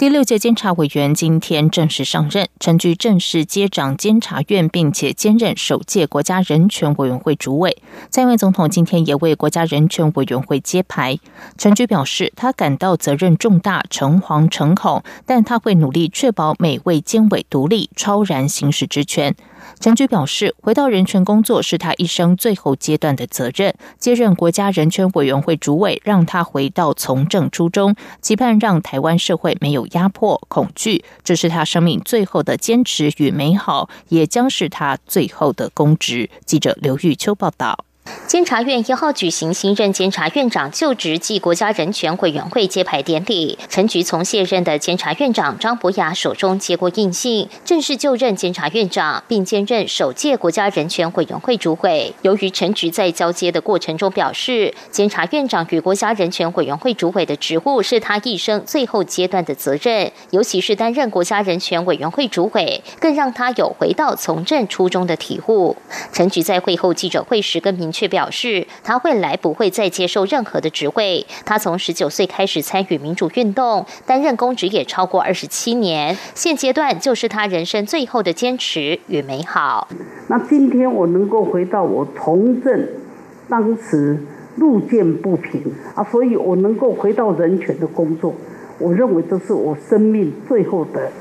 第六届监察委员今天正式上任，陈菊正式接掌监察院，并且兼任首届国家人权委员会主委。蔡英文总统今天也为国家人权委员会揭牌。陈菊表示，他感到责任重大，诚惶诚恐，但他会努力确保每位监委独立、超然行使职权。陈菊表示，回到人权工作是他一生最后阶段的责任。接任国家人权委员会主委，让他回到从政初衷，期盼让台湾社会没有压迫、恐惧。这是他生命最后的坚持与美好，也将是他最后的公职。记者刘玉秋报道。监察院一号举行新任监察院长就职暨国家人权委员会揭牌典礼，陈菊从卸任的监察院长张博雅手中接过印信，正式就任监察院长，并兼任首届国家人权委员会主委。由于陈菊在交接的过程中表示，监察院长与国家人权委员会主委的职务是他一生最后阶段的责任，尤其是担任国家人权委员会主委，更让他有回到从政初衷的体悟。陈菊在会后记者会时跟明确却。表示他未来不会再接受任何的职位。他从十九岁开始参与民主运动，担任公职也超过二十七年。现阶段就是他人生最后的坚持与美好。那今天我能够回到我从政当时路见不平啊，所以我能够回到人权的工作，我认为这是我生命最后的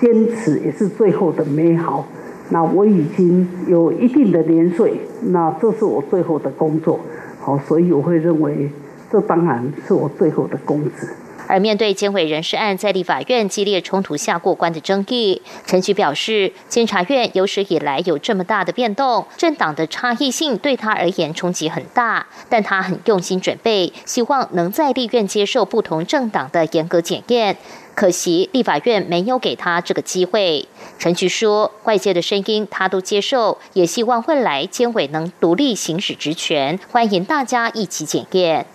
坚持，也是最后的美好。那我已经有一定的年岁，那这是我最后的工作，好，所以我会认为这当然是我最后的工资。而面对监委人事案在立法院激烈冲突下过关的争议，陈菊表示，监察院有史以来有这么大的变动，政党的差异性对他而言冲击很大，但他很用心准备，希望能在立院接受不同政党的严格检验。可惜立法院没有给他这个机会。陈菊说：“外界的声音他都接受，也希望未来监委能独立行使职权，欢迎大家一起检验。”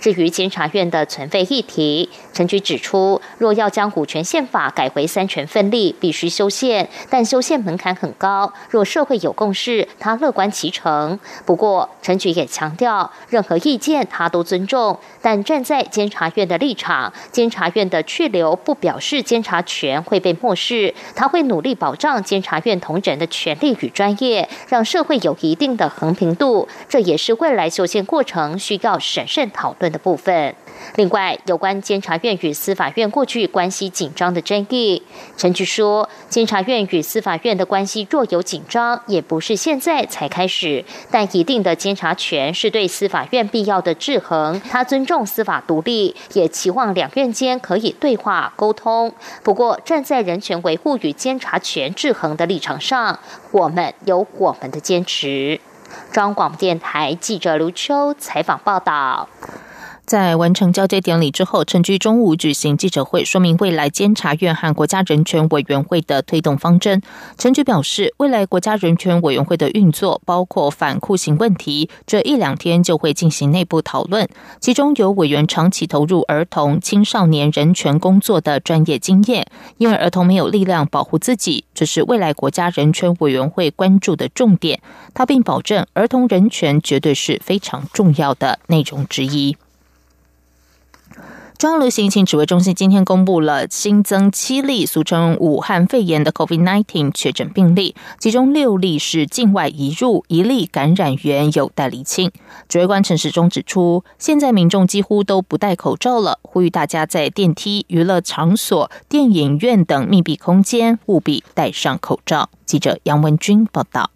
至于监察院的存废议题，陈菊指出，若要将股权宪法改回三权分立，必须修宪，但修宪门槛很高。若社会有共识，他乐观其成。不过，陈菊也强调，任何意见他都尊重，但站在监察院的立场，监察院的去留不表示监察权会被漠视。他会努力保障监察院同仁的权利与专业，让社会有一定的衡平度。这也是未来修宪过程需要审慎讨讨论的部分。另外，有关监察院与司法院过去关系紧张的争议，陈局说，监察院与司法院的关系若有紧张，也不是现在才开始。但一定的监察权是对司法院必要的制衡，他尊重司法独立，也期望两院间可以对话沟通。不过，站在人权维护与监察权制衡的立场上，我们有我们的坚持。中央广播电台记者卢秋采访报道。在完成交接典礼之后，陈菊中午举行记者会，说明未来监察院和国家人权委员会的推动方针。陈局表示，未来国家人权委员会的运作包括反酷刑问题，这一两天就会进行内部讨论。其中有委员长期投入儿童、青少年人权工作的专业经验，因为儿童没有力量保护自己，这是未来国家人权委员会关注的重点。他并保证，儿童人权绝对是非常重要的内容之一。中央流行疫情指挥中心今天公布了新增七例俗称武汉肺炎的 COVID-19 确诊病例，其中六例是境外移入，一例感染源有待厘清。指挥官陈时中指出，现在民众几乎都不戴口罩了，呼吁大家在电梯、娱乐场所、电影院等密闭空间务必戴上口罩。记者杨文君报道。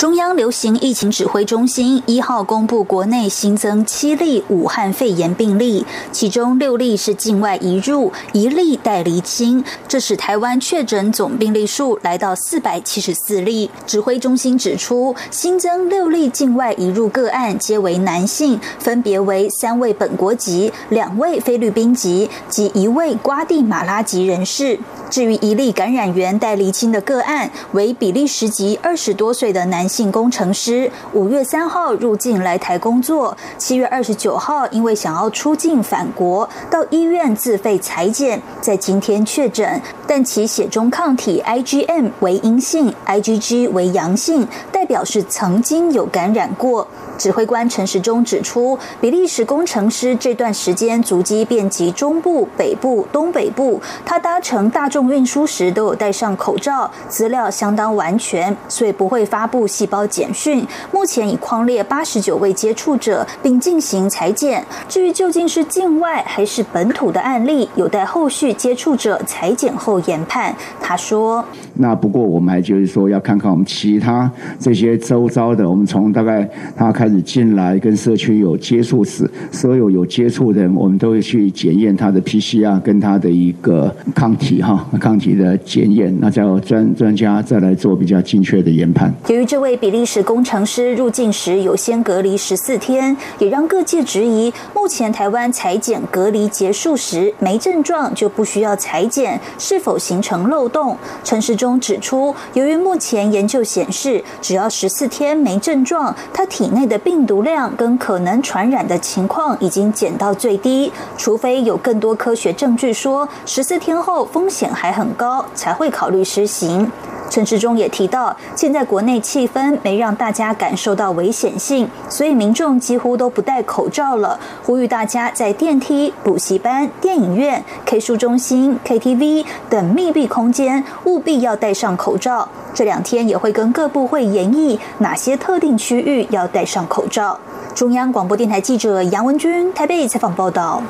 中央流行疫情指挥中心一号公布，国内新增七例武汉肺炎病例，其中六例是境外移入，一例待厘清。这使台湾确诊总病例数来到四百七十四例。指挥中心指出，新增六例境外移入个案，皆为男性，分别为三位本国籍、两位菲律宾籍及一位瓜地马拉籍人士。至于一例感染源待厘清的个案，为比利时籍二十多岁的男性工程师，五月三号入境来台工作，七月二十九号因为想要出境返国，到医院自费裁剪，在今天确诊，但其血中抗体 IgM 为阴性，IgG 为阳性，代表是曾经有感染过。指挥官陈时中指出，比利时工程师这段时间足迹遍及中部、北部、东北部，他搭乘大众运输时都有戴上口罩，资料相当完全，所以不会发布细胞简讯。目前已框列八十九位接触者，并进行裁剪。至于究竟是境外还是本土的案例，有待后续接触者裁剪后研判。他说：“那不过我们还就是说要看看我们其他这些周遭的，我们从大概他开始。”进来跟社区有接触时，所有有接触的人，我们都会去检验他的 PCR 跟他的一个抗体哈，抗体的检验，那叫专专家再来做比较精确的研判。由于这位比利时工程师入境时有先隔离十四天，也让各界质疑，目前台湾裁剪隔离结束时没症状就不需要裁剪，是否形成漏洞？陈时中指出，由于目前研究显示，只要十四天没症状，他体内的病毒量跟可能传染的情况已经减到最低，除非有更多科学证据说十四天后风险还很高，才会考虑施行。陈志忠也提到，现在国内气氛没让大家感受到危险性，所以民众几乎都不戴口罩了。呼吁大家在电梯、补习班、电影院、K 书中心、KTV 等密闭空间务必要戴上口罩。这两天也会跟各部会研议哪些特定区域要戴上口罩。中央广播电台记者杨文君台北采访报道。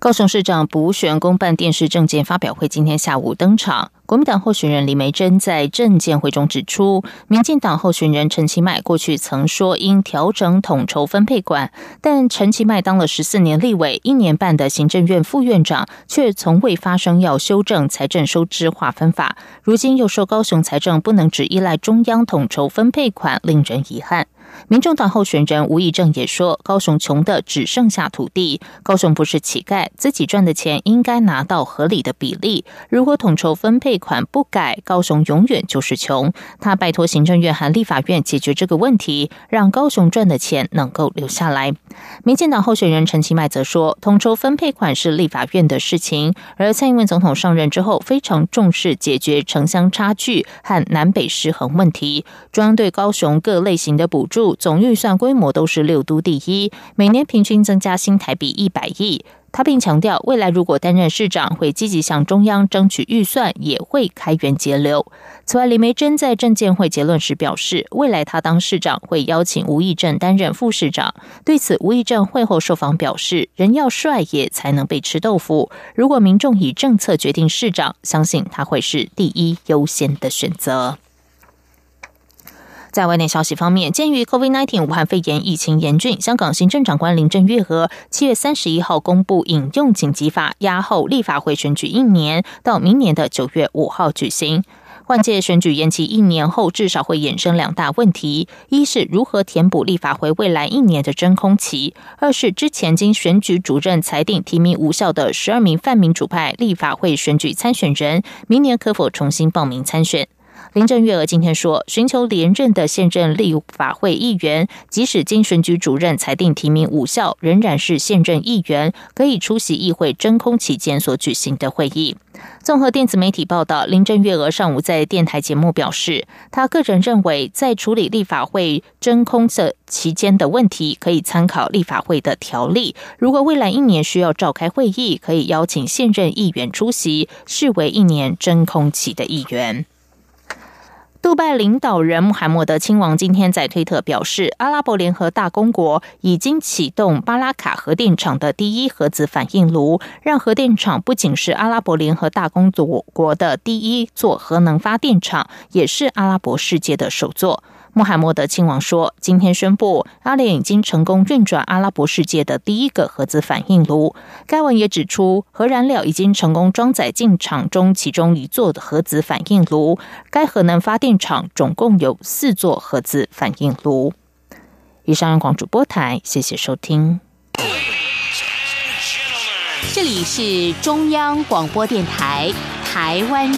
高雄市长补选公办电视政见发表会今天下午登场。国民党候选人李梅珍在政见会中指出，民进党候选人陈其迈过去曾说应调整统筹分配管，但陈其迈当了十四年立委，一年半的行政院副院长，却从未发声要修正财政收支划分法。如今又说高雄财政不能只依赖中央统筹分配款，令人遗憾。民众党候选人吴以正也说，高雄穷的只剩下土地，高雄不是乞丐，自己赚的钱应该拿到合理的比例。如果统筹分配款不改，高雄永远就是穷。他拜托行政院和立法院解决这个问题，让高雄赚的钱能够留下来。民进党候选人陈其迈则说，统筹分配款是立法院的事情，而蔡英文总统上任之后非常重视解决城乡差距和南北失衡问题，中央对高雄各类型的补助。总预算规模都是六都第一，每年平均增加新台币一百亿。他并强调，未来如果担任市长，会积极向中央争取预算，也会开源节流。此外，李梅珍在证监会结论时表示，未来他当市长会邀请吴益政担任副市长。对此，吴益政会后受访表示，人要帅也才能被吃豆腐。如果民众以政策决定市长，相信他会是第一优先的选择。在外电消息方面，鉴于 COVID-19 武汉肺炎疫情严峻，香港行政长官林郑月娥七月三十一号公布引用紧急法，押后立法会选举一年，到明年的九月五号举行。换届选举延期一年后，至少会衍生两大问题：一是如何填补立法会未来一年的真空期；二是之前经选举主任裁定提名无效的十二名泛民主派立法会选举参选人，明年可否重新报名参选？林郑月娥今天说，寻求连任的现任立法会议员，即使经选举主任裁定提名无效，仍然是现任议员，可以出席议会真空期间所举行的会议。综合电子媒体报道，林郑月娥上午在电台节目表示，她个人认为，在处理立法会真空的期间的问题，可以参考立法会的条例。如果未来一年需要召开会议，可以邀请现任议员出席，视为一年真空期的议员。杜拜领导人穆罕默德亲王今天在推特表示，阿拉伯联合大公国已经启动巴拉卡核电厂的第一核子反应炉，让核电厂不仅是阿拉伯联合大公国的第一座核能发电厂，也是阿拉伯世界的首座。穆罕默德亲王说：“今天宣布，阿联已经成功运转阿拉伯世界的第一个核子反应炉。”该文也指出，核燃料已经成功装载进厂中其中一座的核子反应炉。该核能发电厂总共有四座核子反应炉。以上，广主播台，谢谢收听。这里是中央广播电台。台湾